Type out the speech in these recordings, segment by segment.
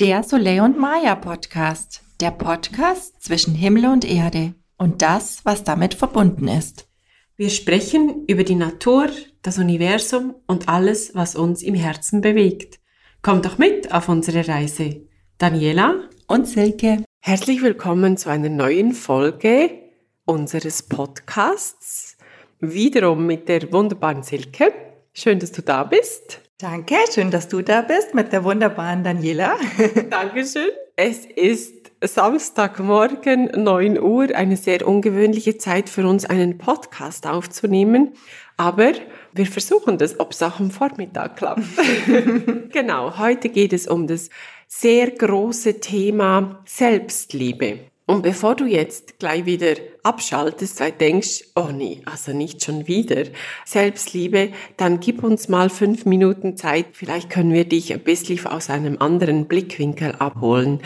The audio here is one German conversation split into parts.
Der Soleil und Maya Podcast. Der Podcast zwischen Himmel und Erde und das, was damit verbunden ist. Wir sprechen über die Natur, das Universum und alles, was uns im Herzen bewegt. Kommt doch mit auf unsere Reise. Daniela und Silke. Herzlich willkommen zu einer neuen Folge unseres Podcasts. Wiederum mit der wunderbaren Silke. Schön, dass du da bist. Danke, schön, dass du da bist mit der wunderbaren Daniela. Dankeschön. Es ist Samstagmorgen, 9 Uhr, eine sehr ungewöhnliche Zeit für uns, einen Podcast aufzunehmen. Aber wir versuchen das, ob es auch am Vormittag klappt. genau, heute geht es um das sehr große Thema Selbstliebe. Und bevor du jetzt gleich wieder abschaltest, weil denkst, oh nee, also nicht schon wieder Selbstliebe, dann gib uns mal fünf Minuten Zeit. Vielleicht können wir dich ein bisschen aus einem anderen Blickwinkel abholen.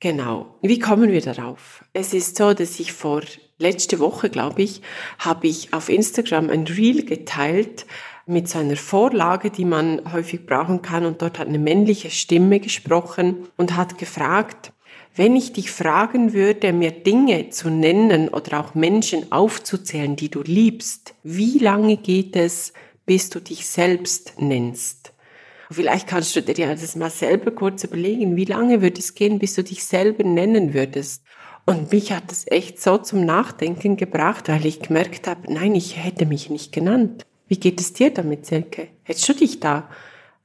Genau. Wie kommen wir darauf? Es ist so, dass ich vor letzte Woche, glaube ich, habe ich auf Instagram ein Reel geteilt mit so einer Vorlage, die man häufig brauchen kann. Und dort hat eine männliche Stimme gesprochen und hat gefragt, wenn ich dich fragen würde, mir Dinge zu nennen oder auch Menschen aufzuzählen, die du liebst, wie lange geht es, bis du dich selbst nennst? Vielleicht kannst du dir das mal selber kurz überlegen, wie lange würde es gehen, bis du dich selber nennen würdest? Und mich hat es echt so zum Nachdenken gebracht, weil ich gemerkt habe, nein, ich hätte mich nicht genannt. Wie geht es dir damit, Selke? Hättest du dich da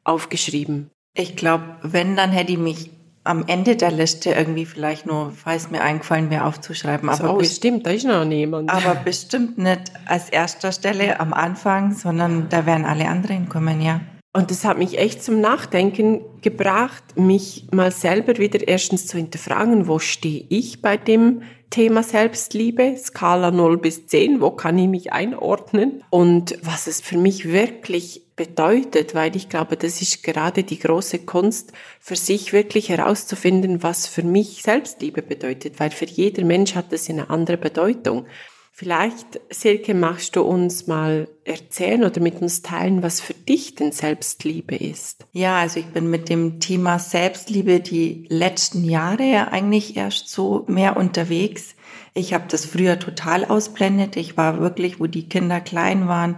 aufgeschrieben? Ich glaube, wenn, dann hätte ich mich am Ende der Liste irgendwie vielleicht nur, falls mir eingefallen wäre, aufzuschreiben. Aber so, bestimmt, da ist noch niemand. Aber bestimmt nicht als erster Stelle am Anfang, sondern da wären alle anderen kommen, ja. Und das hat mich echt zum Nachdenken gebracht, mich mal selber wieder erstens zu hinterfragen, wo stehe ich bei dem Thema Selbstliebe, Skala 0 bis 10, wo kann ich mich einordnen und was es für mich wirklich bedeutet, weil ich glaube, das ist gerade die große Kunst, für sich wirklich herauszufinden, was für mich Selbstliebe bedeutet, weil für jeder Mensch hat das eine andere Bedeutung. Vielleicht, Silke, machst du uns mal erzählen oder mit uns teilen, was für dich denn Selbstliebe ist? Ja, also ich bin mit dem Thema Selbstliebe die letzten Jahre eigentlich erst so mehr unterwegs. Ich habe das früher total ausblendet. Ich war wirklich, wo die Kinder klein waren,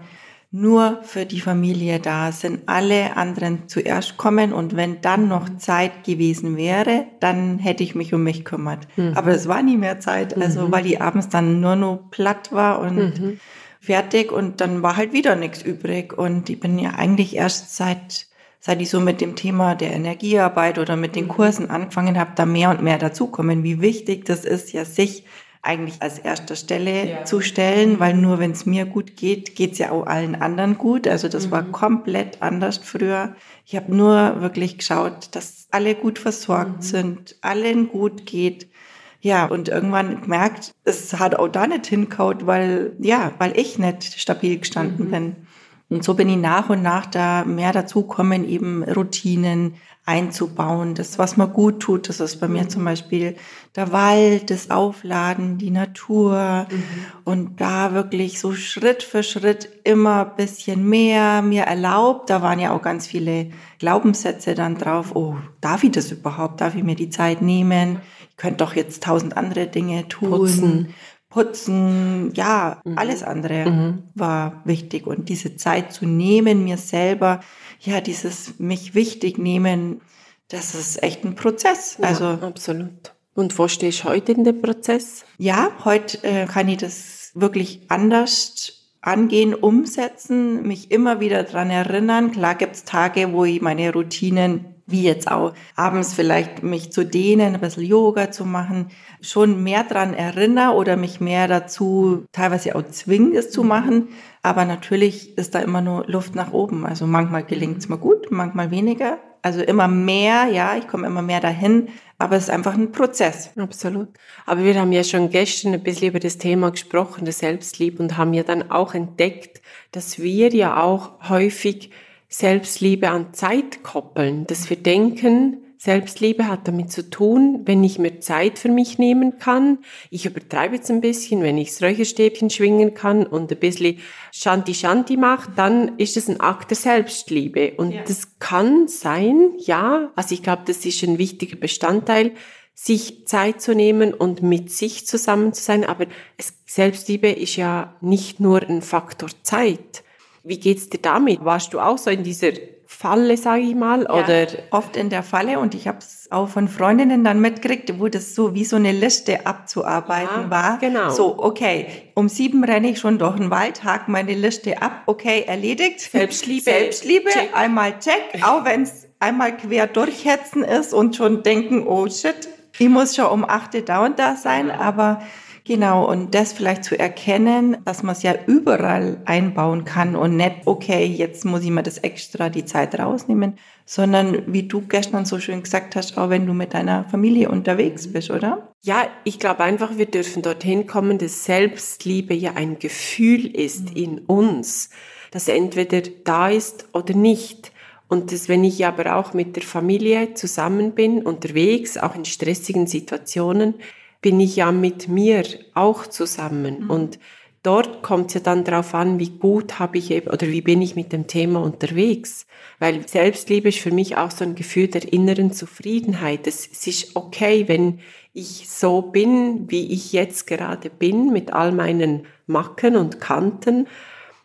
nur für die Familie da, sind alle anderen zuerst kommen und wenn dann noch Zeit gewesen wäre, dann hätte ich mich um mich kümmert. Mhm. Aber es war nie mehr Zeit, also mhm. weil die abends dann nur noch platt war und mhm. fertig und dann war halt wieder nichts übrig und ich bin ja eigentlich erst seit seit ich so mit dem Thema der Energiearbeit oder mit den mhm. Kursen angefangen habe, da mehr und mehr dazukommen, wie wichtig das ist, ja sich eigentlich als erster Stelle ja. zu stellen, weil nur wenn es mir gut geht, geht es ja auch allen anderen gut. Also das mhm. war komplett anders früher. Ich habe nur wirklich geschaut, dass alle gut versorgt mhm. sind, allen gut geht. Ja, und irgendwann gemerkt, es hat auch da nicht hinkaut, weil, ja, weil ich nicht stabil gestanden mhm. bin. Und so bin ich nach und nach da mehr dazu kommen, eben Routinen, einzubauen. Das, was mir gut tut, das ist bei mir zum Beispiel der Wald, das Aufladen, die Natur mhm. und da wirklich so Schritt für Schritt immer bisschen mehr mir erlaubt. Da waren ja auch ganz viele Glaubenssätze dann drauf. Oh, darf ich das überhaupt? Darf ich mir die Zeit nehmen? Ich könnte doch jetzt tausend andere Dinge tun. Putzen. Putzen, ja, mhm. alles andere mhm. war wichtig. Und diese Zeit zu nehmen, mir selber ja, dieses mich wichtig nehmen, das ist echt ein Prozess. Ja, also absolut. Und wo stehst du heute in dem Prozess? Ja, heute äh, kann ich das wirklich anders angehen, umsetzen, mich immer wieder dran erinnern. Klar gibt's Tage, wo ich meine Routinen wie jetzt auch abends vielleicht mich zu dehnen, ein bisschen Yoga zu machen, schon mehr dran erinnere oder mich mehr dazu teilweise auch zwingen, es zu machen. Aber natürlich ist da immer nur Luft nach oben. Also manchmal gelingt es mir gut, manchmal weniger. Also immer mehr, ja, ich komme immer mehr dahin, aber es ist einfach ein Prozess. Absolut. Aber wir haben ja schon gestern ein bisschen über das Thema gesprochen, der Selbstliebe, und haben ja dann auch entdeckt, dass wir ja auch häufig Selbstliebe an Zeit koppeln, dass wir denken, Selbstliebe hat damit zu tun, wenn ich mir Zeit für mich nehmen kann. Ich übertreibe jetzt ein bisschen, wenn ich das Räucherstäbchen schwingen kann und ein bisschen Shanti Shanti mache, dann ist es ein Akt der Selbstliebe. Und ja. das kann sein, ja, also ich glaube, das ist ein wichtiger Bestandteil, sich Zeit zu nehmen und mit sich zusammen zu sein. Aber es, Selbstliebe ist ja nicht nur ein Faktor Zeit. Wie geht's dir damit? Warst du auch so in dieser Falle, sage ich mal, ja, oder oft in der Falle und ich habe es auch von Freundinnen dann mitgekriegt, wo das so wie so eine Liste abzuarbeiten ja, war. Genau. So, okay, um sieben renne ich schon durch den Wald, hake meine Liste ab, okay, erledigt. Selbstliebe. Selbstliebe, check. einmal check, auch wenn es einmal quer durchhetzen ist und schon denken, oh shit, ich muss schon um achte da und da sein, aber Genau, und das vielleicht zu erkennen, dass man es ja überall einbauen kann und nicht, okay, jetzt muss ich mir das extra die Zeit rausnehmen, sondern wie du gestern so schön gesagt hast, auch wenn du mit deiner Familie unterwegs bist, oder? Ja, ich glaube einfach, wir dürfen dorthin kommen, dass Selbstliebe ja ein Gefühl ist mhm. in uns, das entweder da ist oder nicht. Und dass, wenn ich aber auch mit der Familie zusammen bin, unterwegs, auch in stressigen Situationen, bin ich ja mit mir auch zusammen. Mhm. Und dort kommt es ja dann darauf an, wie gut habe ich eben oder wie bin ich mit dem Thema unterwegs. Weil Selbstliebe ist für mich auch so ein Gefühl der inneren Zufriedenheit. Es, es ist okay, wenn ich so bin, wie ich jetzt gerade bin, mit all meinen Macken und Kanten.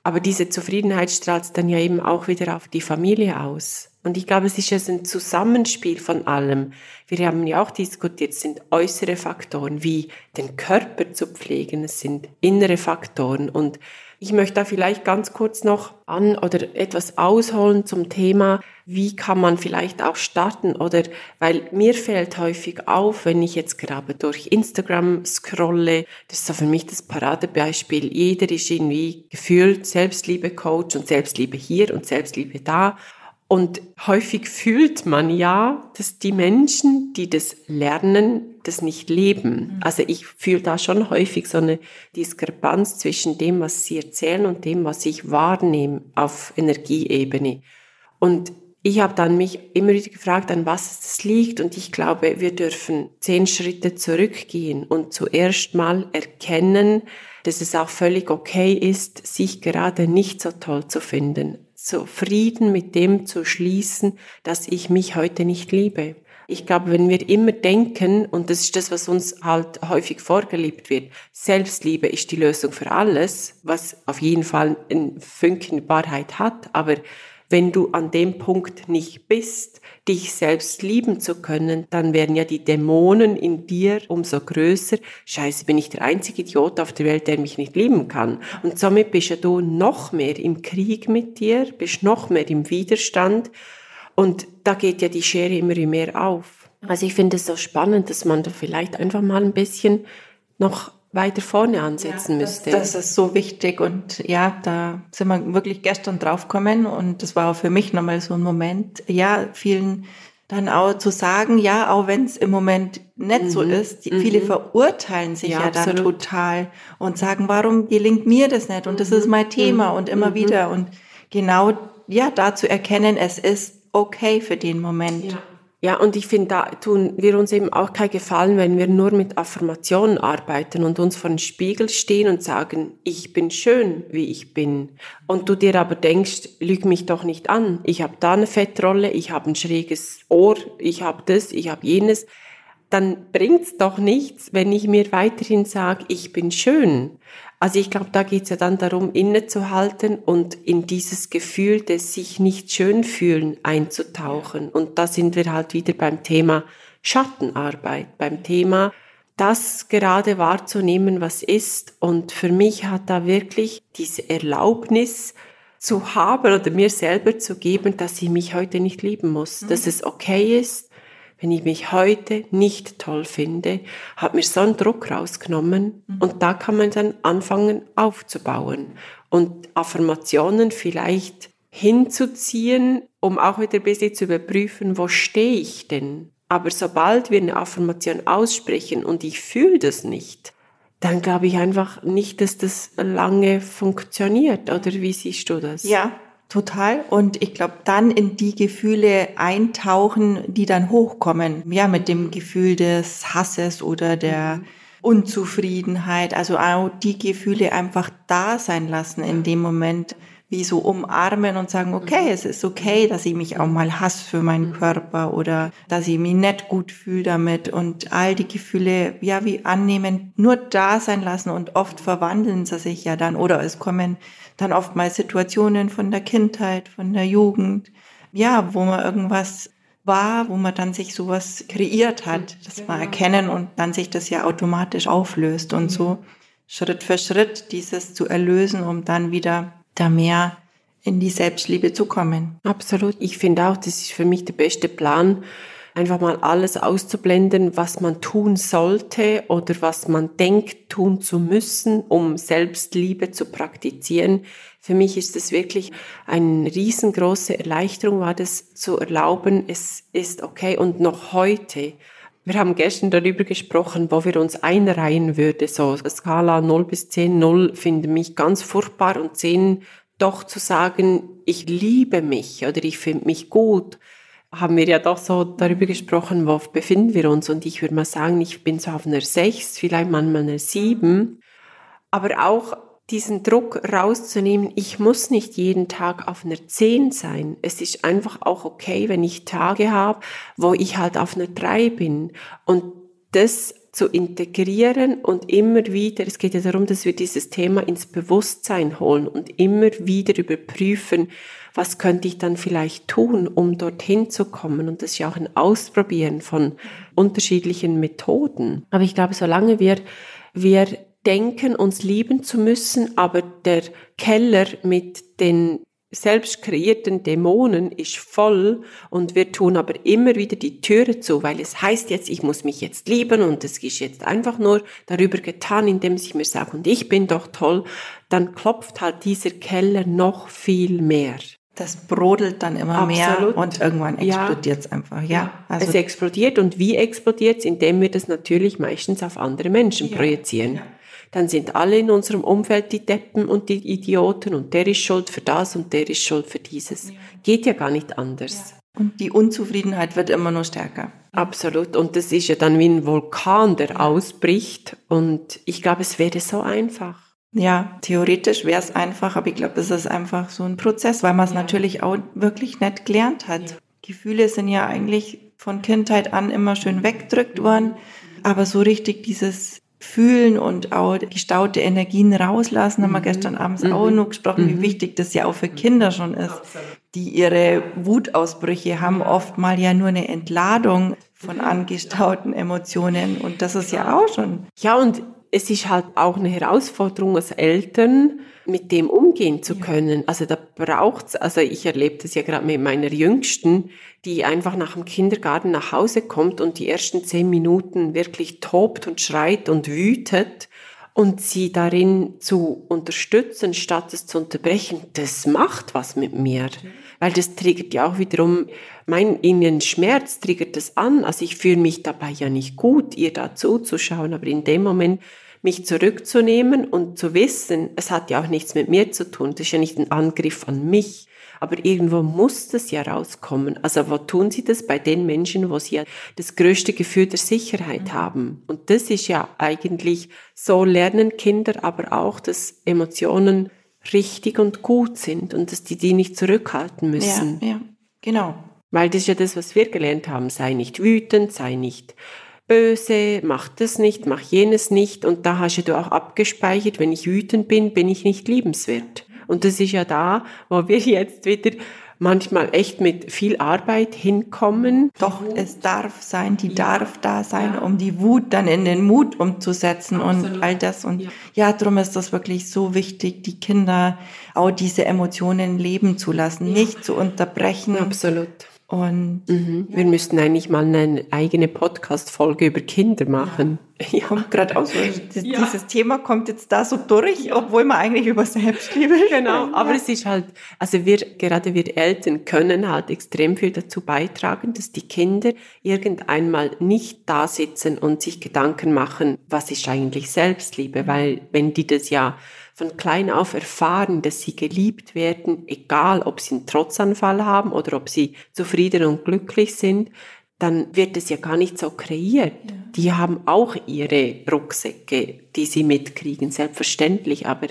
Aber diese Zufriedenheit strahlt dann ja eben auch wieder auf die Familie aus. Und ich glaube, es ist ja ein Zusammenspiel von allem. Wir haben ja auch diskutiert, es sind äußere Faktoren, wie den Körper zu pflegen, es sind innere Faktoren. Und ich möchte da vielleicht ganz kurz noch an oder etwas ausholen zum Thema, wie kann man vielleicht auch starten oder, weil mir fällt häufig auf, wenn ich jetzt gerade durch Instagram scrolle, das ist so für mich das Paradebeispiel, jeder ist irgendwie gefühlt Selbstliebe-Coach und Selbstliebe hier und Selbstliebe da und häufig fühlt man ja, dass die Menschen, die das lernen, das nicht leben. Mhm. Also ich fühle da schon häufig so eine Diskrepanz zwischen dem, was sie erzählen und dem, was ich wahrnehme auf Energieebene. Und ich habe dann mich immer wieder gefragt, an was es liegt. Und ich glaube, wir dürfen zehn Schritte zurückgehen und zuerst mal erkennen, dass es auch völlig okay ist, sich gerade nicht so toll zu finden so Frieden mit dem zu schließen, dass ich mich heute nicht liebe. Ich glaube, wenn wir immer denken, und das ist das, was uns halt häufig vorgelebt wird, Selbstliebe ist die Lösung für alles, was auf jeden Fall ein Fünkchen Wahrheit hat, aber wenn du an dem Punkt nicht bist, dich selbst lieben zu können, dann werden ja die Dämonen in dir umso größer. Scheiße, bin ich der einzige Idiot auf der Welt, der mich nicht lieben kann. Und somit bist ja du noch mehr im Krieg mit dir, bist noch mehr im Widerstand. Und da geht ja die Schere immer mehr auf. Also ich finde es so spannend, dass man da vielleicht einfach mal ein bisschen noch weiter vorne ansetzen ja, müsste. Das, das, ist so wichtig und ja, da sind wir wirklich gestern draufgekommen und das war auch für mich nochmal so ein Moment, ja, vielen dann auch zu sagen, ja, auch wenn es im Moment nicht mhm. so ist, die, mhm. viele verurteilen sich ja, ja dann total und sagen, warum gelingt mir das nicht und das ist mein Thema mhm. und immer mhm. wieder und genau, ja, da zu erkennen, es ist okay für den Moment. Ja. Ja, und ich finde, da tun wir uns eben auch keinen Gefallen, wenn wir nur mit Affirmationen arbeiten und uns vor den Spiegel stehen und sagen, ich bin schön, wie ich bin. Und du dir aber denkst, lüg mich doch nicht an. Ich habe da eine Fettrolle, ich habe ein schräges Ohr, ich habe das, ich habe jenes. Dann bringt's doch nichts, wenn ich mir weiterhin sage, ich bin schön. Also ich glaube, da geht es ja dann darum, innezuhalten und in dieses Gefühl des sich nicht schön fühlen einzutauchen. Und da sind wir halt wieder beim Thema Schattenarbeit, beim Thema das gerade wahrzunehmen, was ist. Und für mich hat da wirklich diese Erlaubnis zu haben oder mir selber zu geben, dass ich mich heute nicht lieben muss, mhm. dass es okay ist, wenn ich mich heute nicht toll finde, hat mir so einen Druck rausgenommen mhm. und da kann man dann anfangen aufzubauen und Affirmationen vielleicht hinzuziehen, um auch wieder ein bisschen zu überprüfen, wo stehe ich denn? Aber sobald wir eine Affirmation aussprechen und ich fühle das nicht, dann glaube ich einfach nicht, dass das lange funktioniert. Oder wie siehst du das? Ja, total. Und ich glaube, dann in die Gefühle eintauchen, die dann hochkommen. Ja, mit dem Gefühl des Hasses oder der Unzufriedenheit. Also auch die Gefühle einfach da sein lassen in dem Moment wie so umarmen und sagen, okay, es ist okay, dass ich mich auch mal hasse für meinen Körper oder dass ich mich nicht gut fühle damit und all die Gefühle, ja, wie annehmen, nur da sein lassen und oft verwandeln sie sich ja dann oder es kommen dann oft mal Situationen von der Kindheit, von der Jugend, ja, wo man irgendwas war, wo man dann sich sowas kreiert hat, das mal erkennen und dann sich das ja automatisch auflöst und so Schritt für Schritt dieses zu erlösen, um dann wieder da mehr in die Selbstliebe zu kommen. Absolut. Ich finde auch, das ist für mich der beste Plan, einfach mal alles auszublenden, was man tun sollte oder was man denkt tun zu müssen, um Selbstliebe zu praktizieren. Für mich ist es wirklich eine riesengroße Erleichterung, war das zu erlauben, es ist okay und noch heute. Wir haben gestern darüber gesprochen, wo wir uns einreihen würde. So Skala 0 bis 10, 0 finde mich ganz furchtbar und 10 doch zu sagen, ich liebe mich oder ich finde mich gut, haben wir ja doch so darüber gesprochen, wo befinden wir uns. Und ich würde mal sagen, ich bin so auf einer 6, vielleicht manchmal einer 7. Aber auch diesen Druck rauszunehmen, ich muss nicht jeden Tag auf einer 10 sein. Es ist einfach auch okay, wenn ich Tage habe, wo ich halt auf einer 3 bin. Und das zu integrieren und immer wieder, es geht ja darum, dass wir dieses Thema ins Bewusstsein holen und immer wieder überprüfen, was könnte ich dann vielleicht tun, um dorthin zu kommen. Und das ist ja auch ein Ausprobieren von unterschiedlichen Methoden. Aber ich glaube, solange wir, wir denken, uns lieben zu müssen, aber der Keller mit den selbst kreierten Dämonen ist voll und wir tun aber immer wieder die Türe zu, weil es heißt jetzt, ich muss mich jetzt lieben und es ist jetzt einfach nur darüber getan, indem ich mir sage, und ich bin doch toll, dann klopft halt dieser Keller noch viel mehr. Das brodelt dann immer Absolut. mehr und irgendwann explodiert es einfach. Ja, also es explodiert und wie explodiert es? Indem wir das natürlich meistens auf andere Menschen ja. projizieren. Ja dann sind alle in unserem Umfeld die Deppen und die Idioten und der ist schuld für das und der ist schuld für dieses. Geht ja gar nicht anders. Und die Unzufriedenheit wird immer nur stärker. Absolut. Und das ist ja dann wie ein Vulkan, der ausbricht. Und ich glaube, es wäre so einfach. Ja, theoretisch wäre es einfach, aber ich glaube, es ist einfach so ein Prozess, weil man es ja. natürlich auch wirklich nicht gelernt hat. Ja. Gefühle sind ja eigentlich von Kindheit an immer schön weggedrückt worden, aber so richtig dieses fühlen und auch gestaute Energien rauslassen, haben wir mhm. gestern abends mhm. auch noch gesprochen, mhm. wie wichtig das ja auch für Kinder schon ist, die ihre Wutausbrüche haben, oft mal ja nur eine Entladung von angestauten Emotionen und das ist ja auch schon. Ja, und es ist halt auch eine Herausforderung als Eltern, mit dem umgehen zu können. Also da braucht's, also ich erlebe das ja gerade mit meiner Jüngsten, die einfach nach dem Kindergarten nach Hause kommt und die ersten zehn Minuten wirklich tobt und schreit und wütet und sie darin zu unterstützen, statt es zu unterbrechen, das macht was mit mir. Weil das triggert ja auch wiederum, mein inneren Schmerz triggert das an. Also ich fühle mich dabei ja nicht gut, ihr da zuzuschauen, aber in dem Moment mich zurückzunehmen und zu wissen, es hat ja auch nichts mit mir zu tun, das ist ja nicht ein Angriff an mich, aber irgendwo muss das ja rauskommen. Also wo tun sie das? Bei den Menschen, wo sie ja das größte Gefühl der Sicherheit mhm. haben. Und das ist ja eigentlich, so lernen Kinder aber auch, dass Emotionen richtig und gut sind und dass die die nicht zurückhalten müssen. Ja, ja, genau. Weil das ist ja das, was wir gelernt haben. Sei nicht wütend, sei nicht böse, mach das nicht, mach jenes nicht. Und da hast du auch abgespeichert, wenn ich wütend bin, bin ich nicht liebenswert. Und das ist ja da, wo wir jetzt wieder manchmal echt mit viel Arbeit hinkommen. Doch, es darf sein, die ja. darf da sein, ja. um die Wut dann in den Mut umzusetzen Absolut. und all das. Und ja. ja, darum ist das wirklich so wichtig, die Kinder auch diese Emotionen leben zu lassen, nicht zu unterbrechen. Absolut. Und mhm. wir müssten eigentlich mal eine eigene Podcast-Folge über Kinder machen. Ja. kommt gerade aus. Das, ja. Dieses Thema kommt jetzt da so durch, obwohl man eigentlich über Selbstliebe Genau, aber es ist halt, also wir, gerade wir Eltern können halt extrem viel dazu beitragen, dass die Kinder irgendeinmal nicht da sitzen und sich Gedanken machen, was ist eigentlich Selbstliebe, weil wenn die das ja von klein auf erfahren, dass sie geliebt werden, egal ob sie einen Trotzanfall haben oder ob sie zufrieden und glücklich sind, dann wird es ja gar nicht so kreiert. Ja. Die haben auch ihre Rucksäcke, die sie mitkriegen, selbstverständlich. Aber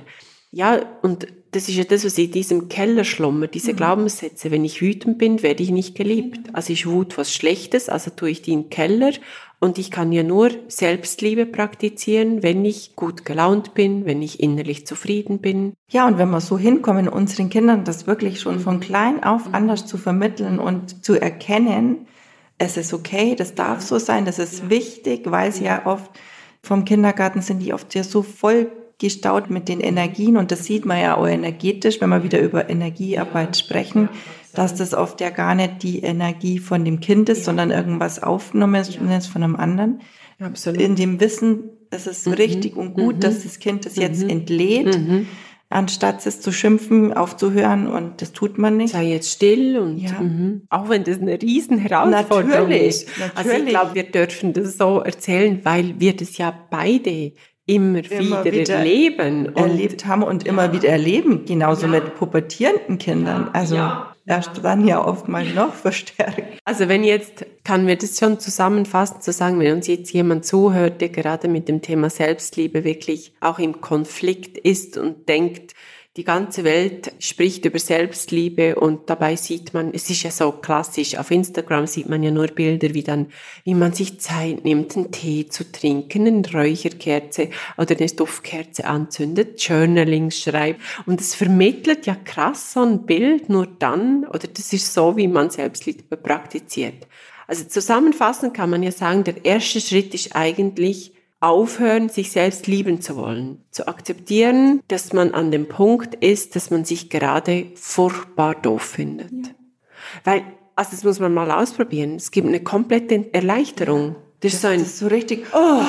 ja, und das ist ja das, was in diesem Keller schlummert, diese mhm. Glaubenssätze. Wenn ich wütend bin, werde ich nicht geliebt. Also ich Wut was Schlechtes, also tue ich die in den Keller. Und ich kann ja nur Selbstliebe praktizieren, wenn ich gut gelaunt bin, wenn ich innerlich zufrieden bin. Ja, und wenn wir so hinkommen, unseren Kindern das wirklich schon von klein auf mhm. anders zu vermitteln und zu erkennen, es ist okay, das darf so sein, das ist wichtig, weil sie ja oft vom Kindergarten sind die oft ja so voll gestaut mit den Energien und das sieht man ja auch energetisch, wenn wir wieder über Energiearbeit sprechen, dass das oft ja gar nicht die Energie von dem Kind ist, sondern irgendwas aufgenommen ist von einem anderen. Absolut. In dem Wissen, es ist mhm. richtig und gut, mhm. dass das Kind das jetzt mhm. entlädt. Mhm anstatt es zu schimpfen, aufzuhören und das tut man nicht. Sei jetzt still und ja. Mhm. auch wenn das eine riesen Herausforderung natürlich, ist. Natürlich. Also ich glaube, wir dürfen das so erzählen, weil wir das ja beide immer, immer wieder, wieder erleben und erlebt haben und ja. immer wieder erleben, genauso ja. mit pubertierenden Kindern. Also erst dann ja oft mal noch verstärkt. Also wenn jetzt, kann wir das schon zusammenfassen, zu sagen, wenn uns jetzt jemand zuhört, der gerade mit dem Thema Selbstliebe wirklich auch im Konflikt ist und denkt, die ganze Welt spricht über Selbstliebe und dabei sieht man, es ist ja so klassisch, auf Instagram sieht man ja nur Bilder, wie dann, wie man sich Zeit nimmt, einen Tee zu trinken, eine Räucherkerze oder eine Duftkerze anzündet, Journaling schreibt und es vermittelt ja krass so ein Bild nur dann, oder das ist so, wie man Selbstliebe praktiziert. Also zusammenfassend kann man ja sagen, der erste Schritt ist eigentlich, aufhören, sich selbst lieben zu wollen, zu akzeptieren, dass man an dem Punkt ist, dass man sich gerade furchtbar doof findet. Ja. Weil, also das muss man mal ausprobieren. Es gibt eine komplette Erleichterung. Das, das ist so ein, das ist so richtig, oh,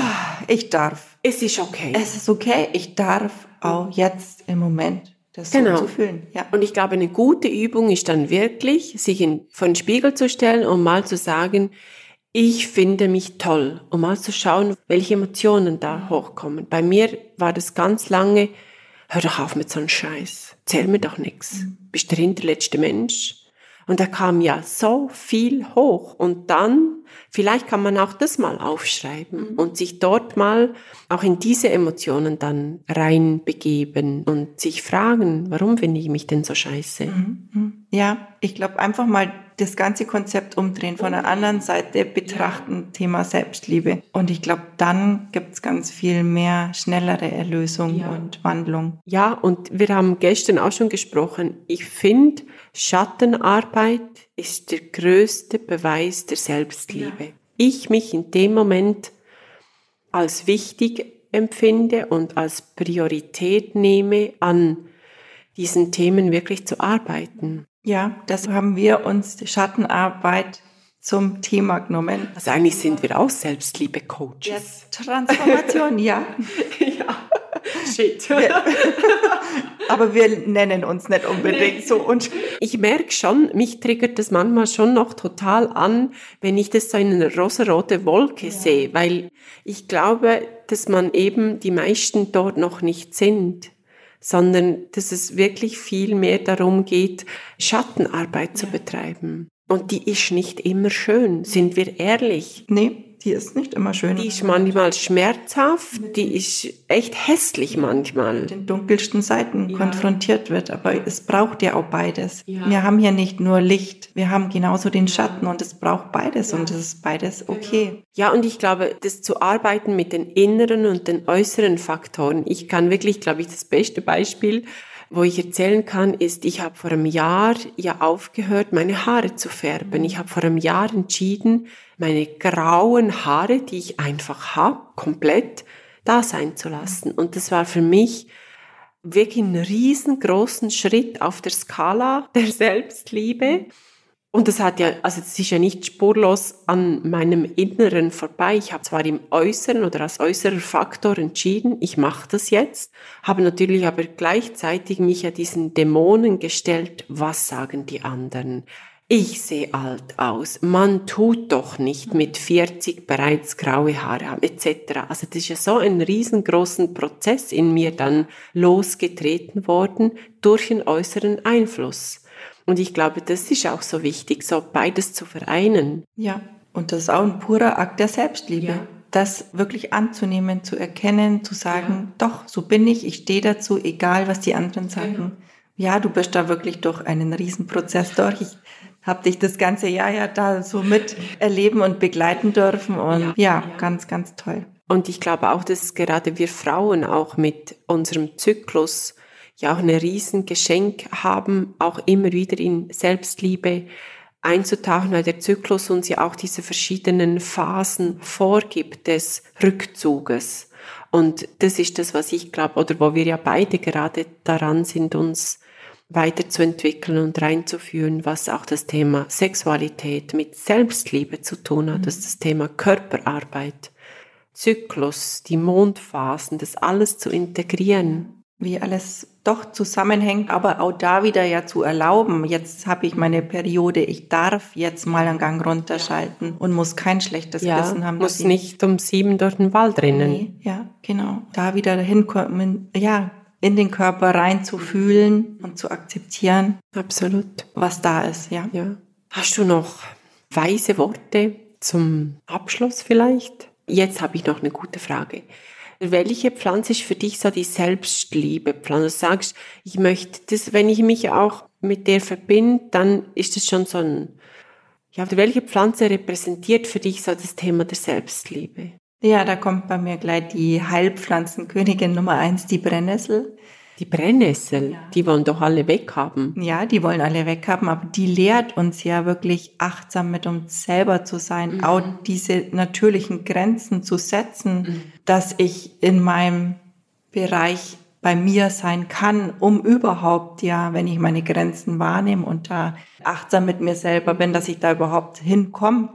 ich darf. Es ist okay. Es ist okay, ich darf auch jetzt im Moment das genau. so zu fühlen. Ja. Und ich glaube, eine gute Übung ist dann wirklich, sich in, vor den Spiegel zu stellen und mal zu sagen, ich finde mich toll, um mal zu schauen, welche Emotionen da hochkommen. Bei mir war das ganz lange, hör doch auf mit so einem Scheiß, zähl mir doch nichts. Mhm. Bist der hinterletzte Mensch? Und da kam ja so viel hoch. Und dann, vielleicht kann man auch das mal aufschreiben mhm. und sich dort mal auch in diese Emotionen dann reinbegeben und sich fragen, warum finde ich mich denn so scheiße? Mhm. mhm. Ja, ich glaube einfach mal das ganze Konzept umdrehen, von der anderen Seite betrachten. Thema Selbstliebe. Und ich glaube, dann gibt es ganz viel mehr schnellere Erlösung ja. und Wandlung. Ja, und wir haben gestern auch schon gesprochen. Ich finde, Schattenarbeit ist der größte Beweis der Selbstliebe. Ja. Ich mich in dem Moment als wichtig empfinde und als Priorität nehme, an diesen Themen wirklich zu arbeiten. Ja, das haben wir uns die Schattenarbeit zum Thema genommen. Also eigentlich sind wir auch Selbstliebe-Coaches. Ja, Transformation, ja. ja. Shit. Wir, aber wir nennen uns nicht unbedingt so. Und ich merke schon, mich triggert das manchmal schon noch total an, wenn ich das so in einer rosarote Wolke ja. sehe, weil ich glaube, dass man eben die meisten dort noch nicht sind sondern dass es wirklich viel mehr darum geht, Schattenarbeit ja. zu betreiben. Und die ist nicht immer schön, sind wir ehrlich. Nee die ist nicht immer schön. Die ist manchmal schmerzhaft, die ist echt hässlich manchmal. Mit den dunkelsten Seiten ja. konfrontiert wird, aber es braucht ja auch beides. Ja. Wir haben hier nicht nur Licht, wir haben genauso den Schatten und es braucht beides ja. und es ist beides okay. Ja, und ich glaube, das zu arbeiten mit den inneren und den äußeren Faktoren. Ich kann wirklich, glaube ich, das beste Beispiel wo ich erzählen kann, ist, ich habe vor einem Jahr ja aufgehört, meine Haare zu färben. Ich habe vor einem Jahr entschieden, meine grauen Haare, die ich einfach habe, komplett da sein zu lassen. Und das war für mich wirklich einen riesengroßen Schritt auf der Skala der Selbstliebe. Und das hat ja, also es ist ja nicht spurlos an meinem Inneren vorbei. Ich habe zwar im Äußeren oder als äußerer Faktor entschieden, ich mache das jetzt, habe natürlich aber gleichzeitig mich ja diesen Dämonen gestellt, was sagen die anderen? Ich sehe alt aus. Man tut doch nicht mit 40 bereits graue Haare haben, etc. Also das ist ja so ein riesengroßen Prozess in mir dann losgetreten worden durch einen äußeren Einfluss. Und ich glaube, das ist auch so wichtig, so beides zu vereinen. Ja, und das ist auch ein purer Akt der Selbstliebe. Ja. Das wirklich anzunehmen, zu erkennen, zu sagen, ja. doch, so bin ich, ich stehe dazu, egal was die anderen sagen. Genau. Ja, du bist da wirklich durch einen Riesenprozess durch. Ich habe dich das ganze Jahr ja da so mit erleben und begleiten dürfen und ja, ja, ganz, ganz toll. Und ich glaube auch, dass gerade wir Frauen auch mit unserem Zyklus ja auch ein Riesengeschenk haben, auch immer wieder in Selbstliebe einzutauchen, weil der Zyklus uns ja auch diese verschiedenen Phasen vorgibt des Rückzuges. Und das ist das, was ich glaube, oder wo wir ja beide gerade daran sind, uns weiterzuentwickeln und reinzuführen, was auch das Thema Sexualität mit Selbstliebe zu tun hat, mhm. das, das Thema Körperarbeit, Zyklus, die Mondphasen, das alles zu integrieren wie alles doch zusammenhängt, aber auch da wieder ja zu erlauben, jetzt habe ich meine Periode, ich darf jetzt mal einen Gang runterschalten und muss kein schlechtes ja, Wissen haben. Muss nicht um sieben durch den Wald rennen. Nee, ja, genau. Da wieder hinkommen, ja, in den Körper reinzufühlen und zu akzeptieren. Absolut. Was da ist, ja. ja. Hast du noch weise Worte zum Abschluss vielleicht? Jetzt habe ich noch eine gute Frage. Welche Pflanze ist für dich so die Selbstliebe Pflanze? Du sagst, ich möchte das, wenn ich mich auch mit der verbinde, dann ist das schon so ein, ja, welche Pflanze repräsentiert für dich so das Thema der Selbstliebe? Ja, da kommt bei mir gleich die Heilpflanzenkönigin Nummer eins, die Brennnessel. Die Brennnessel, ja. die wollen doch alle weghaben. Ja, die wollen alle weghaben, aber die lehrt uns ja wirklich achtsam mit uns selber zu sein, mhm. auch diese natürlichen Grenzen zu setzen, mhm. dass ich in meinem Bereich bei mir sein kann, um überhaupt, ja, wenn ich meine Grenzen wahrnehme und da achtsam mit mir selber bin, dass ich da überhaupt hinkomme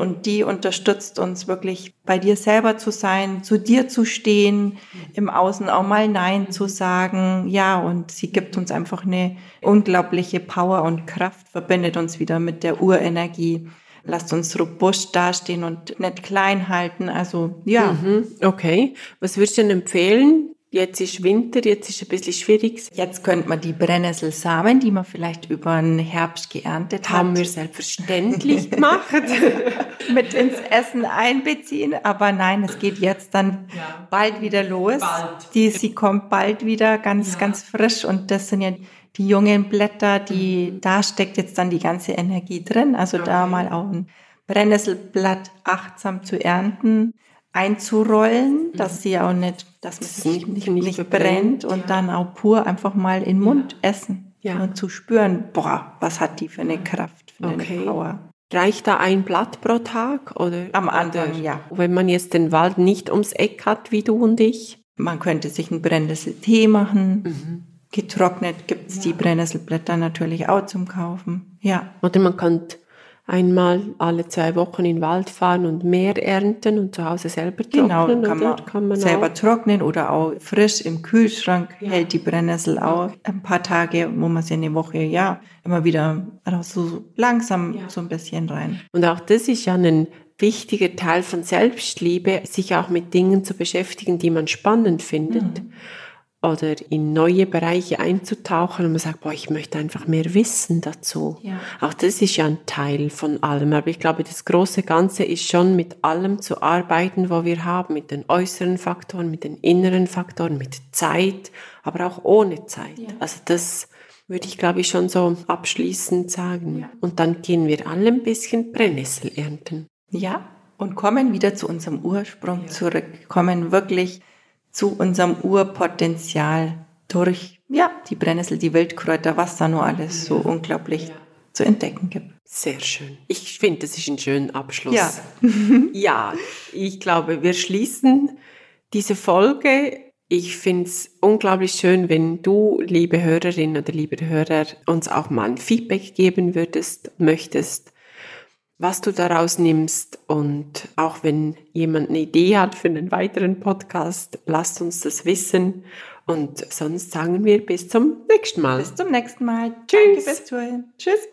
und die unterstützt uns wirklich bei dir selber zu sein, zu dir zu stehen, im Außen auch mal Nein zu sagen. Ja, und sie gibt uns einfach eine unglaubliche Power und Kraft, verbindet uns wieder mit der Urenergie. Lasst uns robust dastehen und nicht klein halten. Also ja. Mhm, okay. Was würdest du denn empfehlen? Jetzt ist Winter, jetzt ist ein bisschen schwierig. Jetzt könnte man die Brennnesselsamen, die man vielleicht über den Herbst geerntet hat. Haben wir selbstverständlich gemacht. mit ins Essen einbeziehen. Aber nein, es geht jetzt dann ja. bald wieder los. Bald. Die, sie kommt bald wieder ganz, ja. ganz frisch. Und das sind ja die jungen Blätter, die, mhm. da steckt jetzt dann die ganze Energie drin. Also okay. da mal auch ein Brennnesselblatt achtsam zu ernten einzurollen, dass mhm. sie auch nicht, dass man sich nicht, nicht, nicht brennt, brennt und ja. dann auch pur einfach mal in den Mund ja. essen ja. und zu spüren, boah, was hat die für eine Kraft, für okay. eine Power. Reicht da ein Blatt pro Tag oder? Am Anfang, ja. Wenn man jetzt den Wald nicht ums Eck hat, wie du und ich? Man könnte sich einen Brennnesseltee machen. Mhm. Getrocknet gibt's ja. die Brennnesselblätter natürlich auch zum Kaufen. Ja. Oder man könnte einmal alle zwei Wochen in den Wald fahren und mehr ernten und zu Hause selber genau, trocknen? Genau, kann man, kann man selber auch? trocknen oder auch frisch im Kühlschrank ja. hält die Brennnessel auch ein paar Tage, wo man sie eine Woche, ja, immer wieder so langsam ja. so ein bisschen rein. Und auch das ist ja ein wichtiger Teil von Selbstliebe, sich auch mit Dingen zu beschäftigen, die man spannend findet. Mhm oder in neue Bereiche einzutauchen und man sagt, boah, ich möchte einfach mehr wissen dazu. Ja. Auch das ist ja ein Teil von allem. Aber ich glaube, das große Ganze ist schon mit allem zu arbeiten, wo wir haben, mit den äußeren Faktoren, mit den inneren Faktoren, mit Zeit, aber auch ohne Zeit. Ja. Also das würde ich, glaube ich, schon so abschließend sagen. Ja. Und dann gehen wir alle ein bisschen Brennnessel ernten. Ja, und kommen wieder zu unserem Ursprung zurück, kommen wirklich zu unserem Urpotenzial durch ja, die Brennnessel, die Wildkräuter, was da nur alles so unglaublich ja. zu entdecken gibt. Sehr schön. Ich finde, das ist ein schöner Abschluss. Ja. ja, ich glaube, wir schließen diese Folge Ich finde es unglaublich schön, wenn du, liebe Hörerin oder liebe Hörer, uns auch mal ein Feedback geben würdest, möchtest, was du daraus nimmst. Und auch wenn jemand eine Idee hat für einen weiteren Podcast, lasst uns das wissen. Und sonst sagen wir bis zum nächsten Mal. Bis zum nächsten Mal. Tschüss. Danke fürs Zuhören. Tschüss.